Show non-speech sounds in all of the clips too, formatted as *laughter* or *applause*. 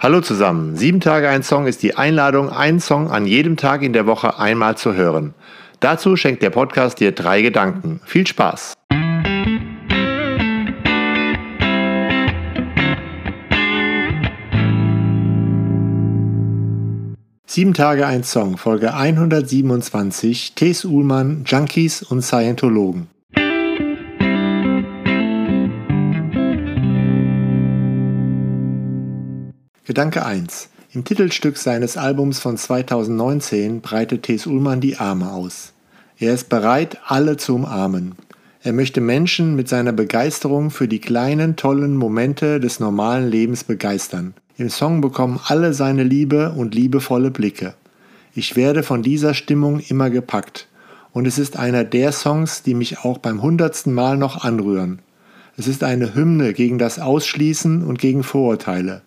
Hallo zusammen. Sieben Tage ein Song ist die Einladung, einen Song an jedem Tag in der Woche einmal zu hören. Dazu schenkt der Podcast dir drei Gedanken. Viel Spaß! Sieben Tage ein Song, Folge 127, T.S. Uhlmann, Junkies und Scientologen. Gedanke 1. Im Titelstück seines Albums von 2019 breitet T.S. Ullmann die Arme aus. Er ist bereit, alle zu umarmen. Er möchte Menschen mit seiner Begeisterung für die kleinen, tollen Momente des normalen Lebens begeistern. Im Song bekommen alle seine Liebe und liebevolle Blicke. Ich werde von dieser Stimmung immer gepackt. Und es ist einer der Songs, die mich auch beim hundertsten Mal noch anrühren. Es ist eine Hymne gegen das Ausschließen und gegen Vorurteile.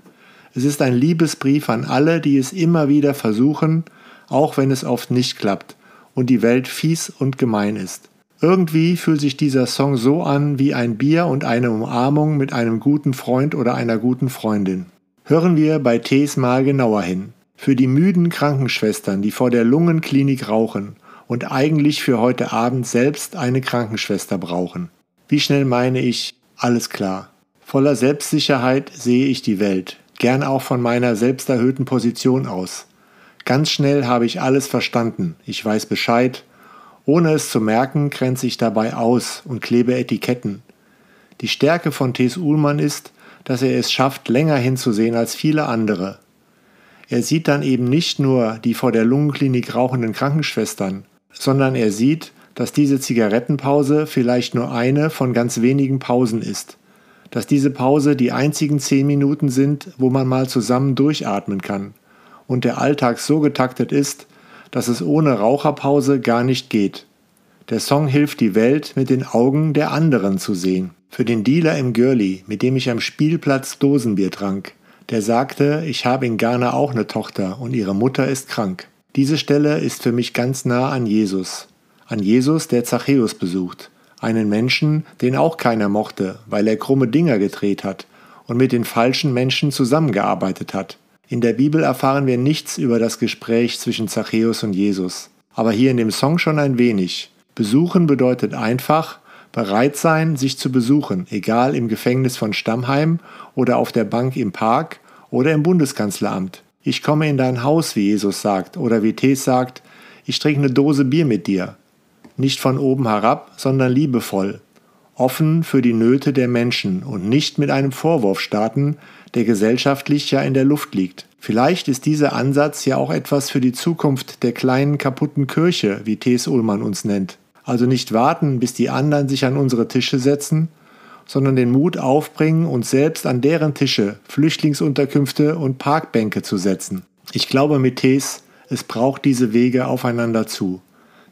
Es ist ein Liebesbrief an alle, die es immer wieder versuchen, auch wenn es oft nicht klappt und die Welt fies und gemein ist. Irgendwie fühlt sich dieser Song so an wie ein Bier und eine Umarmung mit einem guten Freund oder einer guten Freundin. Hören wir bei Tees mal genauer hin. Für die müden Krankenschwestern, die vor der Lungenklinik rauchen und eigentlich für heute Abend selbst eine Krankenschwester brauchen. Wie schnell meine ich, alles klar. Voller Selbstsicherheit sehe ich die Welt, gern auch von meiner selbsterhöhten Position aus. Ganz schnell habe ich alles verstanden, ich weiß Bescheid, ohne es zu merken, grenze ich dabei aus und klebe Etiketten. Die Stärke von T.S. Uhlmann ist, dass er es schafft, länger hinzusehen als viele andere. Er sieht dann eben nicht nur die vor der Lungenklinik rauchenden Krankenschwestern, sondern er sieht, dass diese Zigarettenpause vielleicht nur eine von ganz wenigen Pausen ist dass diese Pause die einzigen zehn Minuten sind, wo man mal zusammen durchatmen kann und der Alltag so getaktet ist, dass es ohne Raucherpause gar nicht geht. Der Song hilft die Welt mit den Augen der anderen zu sehen. Für den Dealer im Girlie, mit dem ich am Spielplatz Dosenbier trank, der sagte, ich habe in Ghana auch eine Tochter und ihre Mutter ist krank. Diese Stelle ist für mich ganz nah an Jesus. An Jesus, der Zachäus besucht einen Menschen, den auch keiner mochte, weil er krumme Dinger gedreht hat und mit den falschen Menschen zusammengearbeitet hat. In der Bibel erfahren wir nichts über das Gespräch zwischen Zachäus und Jesus, aber hier in dem Song schon ein wenig. Besuchen bedeutet einfach, bereit sein, sich zu besuchen, egal im Gefängnis von Stammheim oder auf der Bank im Park oder im Bundeskanzleramt. Ich komme in dein Haus, wie Jesus sagt, oder wie Thes sagt, ich trinke eine Dose Bier mit dir nicht von oben herab, sondern liebevoll, offen für die Nöte der Menschen und nicht mit einem Vorwurf starten, der gesellschaftlich ja in der Luft liegt. Vielleicht ist dieser Ansatz ja auch etwas für die Zukunft der kleinen kaputten Kirche, wie T.S. Ullmann uns nennt. Also nicht warten, bis die anderen sich an unsere Tische setzen, sondern den Mut aufbringen, uns selbst an deren Tische, Flüchtlingsunterkünfte und Parkbänke zu setzen. Ich glaube mit T.S., es braucht diese Wege aufeinander zu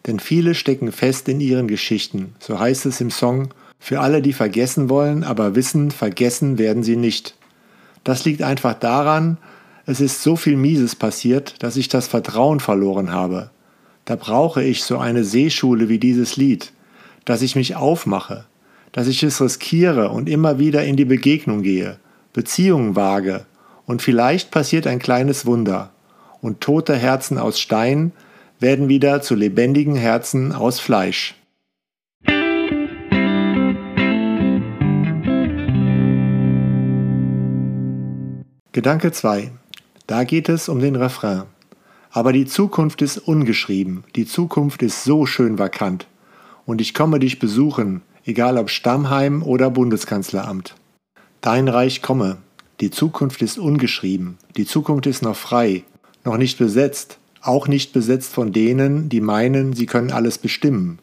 denn viele stecken fest in ihren Geschichten, so heißt es im Song, für alle, die vergessen wollen, aber wissen, vergessen werden sie nicht. Das liegt einfach daran, es ist so viel Mieses passiert, dass ich das Vertrauen verloren habe. Da brauche ich so eine Seeschule wie dieses Lied, dass ich mich aufmache, dass ich es riskiere und immer wieder in die Begegnung gehe, Beziehungen wage und vielleicht passiert ein kleines Wunder und tote Herzen aus Stein werden wieder zu lebendigen Herzen aus Fleisch. Gedanke 2. Da geht es um den Refrain. Aber die Zukunft ist ungeschrieben, die Zukunft ist so schön vakant. Und ich komme dich besuchen, egal ob Stammheim oder Bundeskanzleramt. Dein Reich komme, die Zukunft ist ungeschrieben, die Zukunft ist noch frei, noch nicht besetzt, auch nicht besetzt von denen, die meinen, sie können alles bestimmen,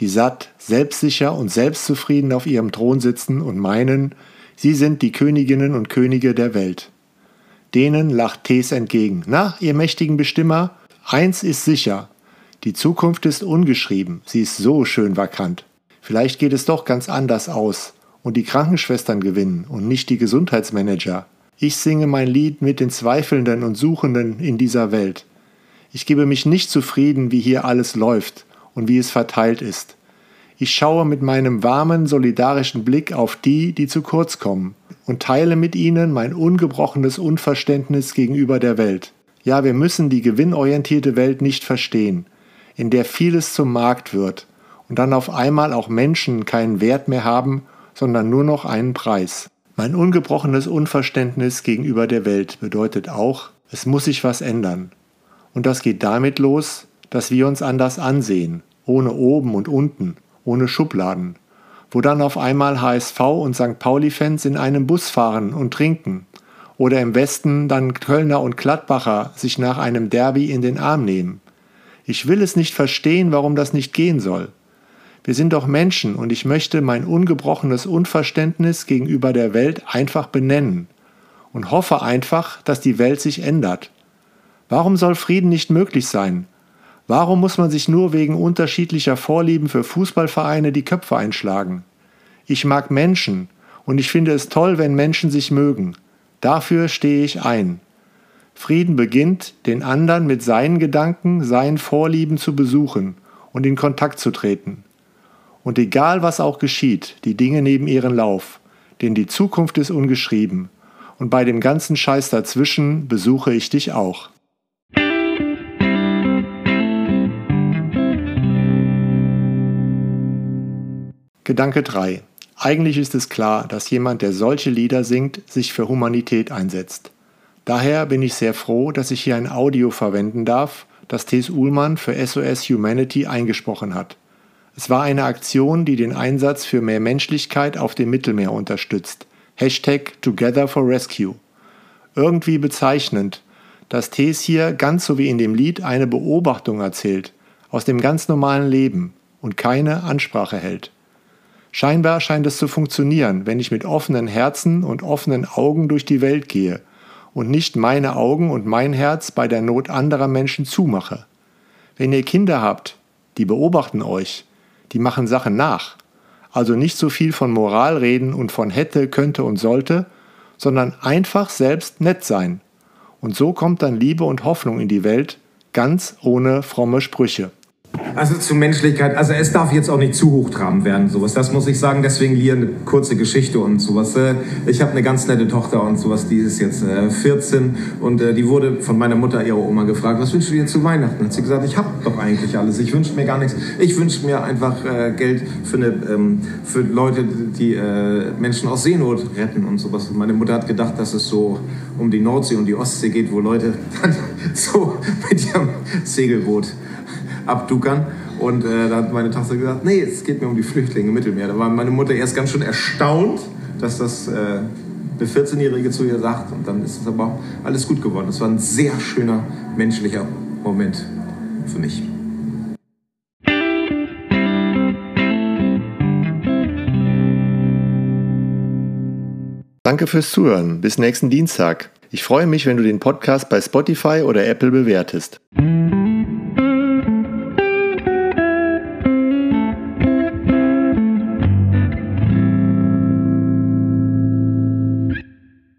die satt, selbstsicher und selbstzufrieden auf ihrem Thron sitzen und meinen, sie sind die Königinnen und Könige der Welt. Denen lacht Thes entgegen. Na, ihr mächtigen Bestimmer, eins ist sicher, die Zukunft ist ungeschrieben, sie ist so schön vakant. Vielleicht geht es doch ganz anders aus und die Krankenschwestern gewinnen und nicht die Gesundheitsmanager. Ich singe mein Lied mit den Zweifelnden und Suchenden in dieser Welt. Ich gebe mich nicht zufrieden, wie hier alles läuft und wie es verteilt ist. Ich schaue mit meinem warmen, solidarischen Blick auf die, die zu kurz kommen und teile mit ihnen mein ungebrochenes Unverständnis gegenüber der Welt. Ja, wir müssen die gewinnorientierte Welt nicht verstehen, in der vieles zum Markt wird und dann auf einmal auch Menschen keinen Wert mehr haben, sondern nur noch einen Preis. Mein ungebrochenes Unverständnis gegenüber der Welt bedeutet auch, es muss sich was ändern. Und das geht damit los, dass wir uns anders ansehen, ohne oben und unten, ohne Schubladen, wo dann auf einmal HSV und St. Pauli-Fans in einem Bus fahren und trinken, oder im Westen dann Kölner und Gladbacher sich nach einem Derby in den Arm nehmen. Ich will es nicht verstehen, warum das nicht gehen soll. Wir sind doch Menschen und ich möchte mein ungebrochenes Unverständnis gegenüber der Welt einfach benennen und hoffe einfach, dass die Welt sich ändert. Warum soll Frieden nicht möglich sein? Warum muss man sich nur wegen unterschiedlicher Vorlieben für Fußballvereine die Köpfe einschlagen? Ich mag Menschen und ich finde es toll, wenn Menschen sich mögen. Dafür stehe ich ein. Frieden beginnt, den anderen mit seinen Gedanken, seinen Vorlieben zu besuchen und in Kontakt zu treten. Und egal was auch geschieht, die Dinge nehmen ihren Lauf, denn die Zukunft ist ungeschrieben. Und bei dem ganzen Scheiß dazwischen besuche ich dich auch. Gedanke 3. Eigentlich ist es klar, dass jemand, der solche Lieder singt, sich für Humanität einsetzt. Daher bin ich sehr froh, dass ich hier ein Audio verwenden darf, das Thes Uhlmann für SOS Humanity eingesprochen hat. Es war eine Aktion, die den Einsatz für mehr Menschlichkeit auf dem Mittelmeer unterstützt. Hashtag Together for Rescue. Irgendwie bezeichnend, dass Thes hier ganz so wie in dem Lied eine Beobachtung erzählt, aus dem ganz normalen Leben und keine Ansprache hält. Scheinbar scheint es zu funktionieren, wenn ich mit offenen Herzen und offenen Augen durch die Welt gehe und nicht meine Augen und mein Herz bei der Not anderer Menschen zumache. Wenn ihr Kinder habt, die beobachten euch, die machen Sachen nach. Also nicht so viel von Moral reden und von hätte, könnte und sollte, sondern einfach selbst nett sein. Und so kommt dann Liebe und Hoffnung in die Welt, ganz ohne fromme Sprüche. Also zu Menschlichkeit, also es darf jetzt auch nicht zu hochtrabend werden, sowas. Das muss ich sagen, deswegen hier eine kurze Geschichte und sowas. Äh, ich habe eine ganz nette Tochter und sowas, die ist jetzt 14 äh, und äh, die wurde von meiner Mutter, ihrer Oma, gefragt, was wünschst du dir zu Weihnachten? Hat sie gesagt, ich habe doch eigentlich alles, ich wünsche mir gar nichts. Ich wünsche mir einfach Geld für, eine, ähm, für Leute, die Menschen aus Seenot retten und sowas. Und meine Mutter hat gedacht, dass es so um die Nordsee und die Ostsee geht, wo Leute *laughs* dann so mit ihrem Segelboot abduckern. Und äh, da hat meine Tochter gesagt, nee, es geht mir um die Flüchtlinge im Mittelmeer. Da war meine Mutter erst ganz schön erstaunt, dass das äh, eine 14-Jährige zu ihr sagt. Und dann ist es aber auch alles gut geworden. Es war ein sehr schöner menschlicher Moment für mich. Danke fürs Zuhören. Bis nächsten Dienstag. Ich freue mich, wenn du den Podcast bei Spotify oder Apple bewertest.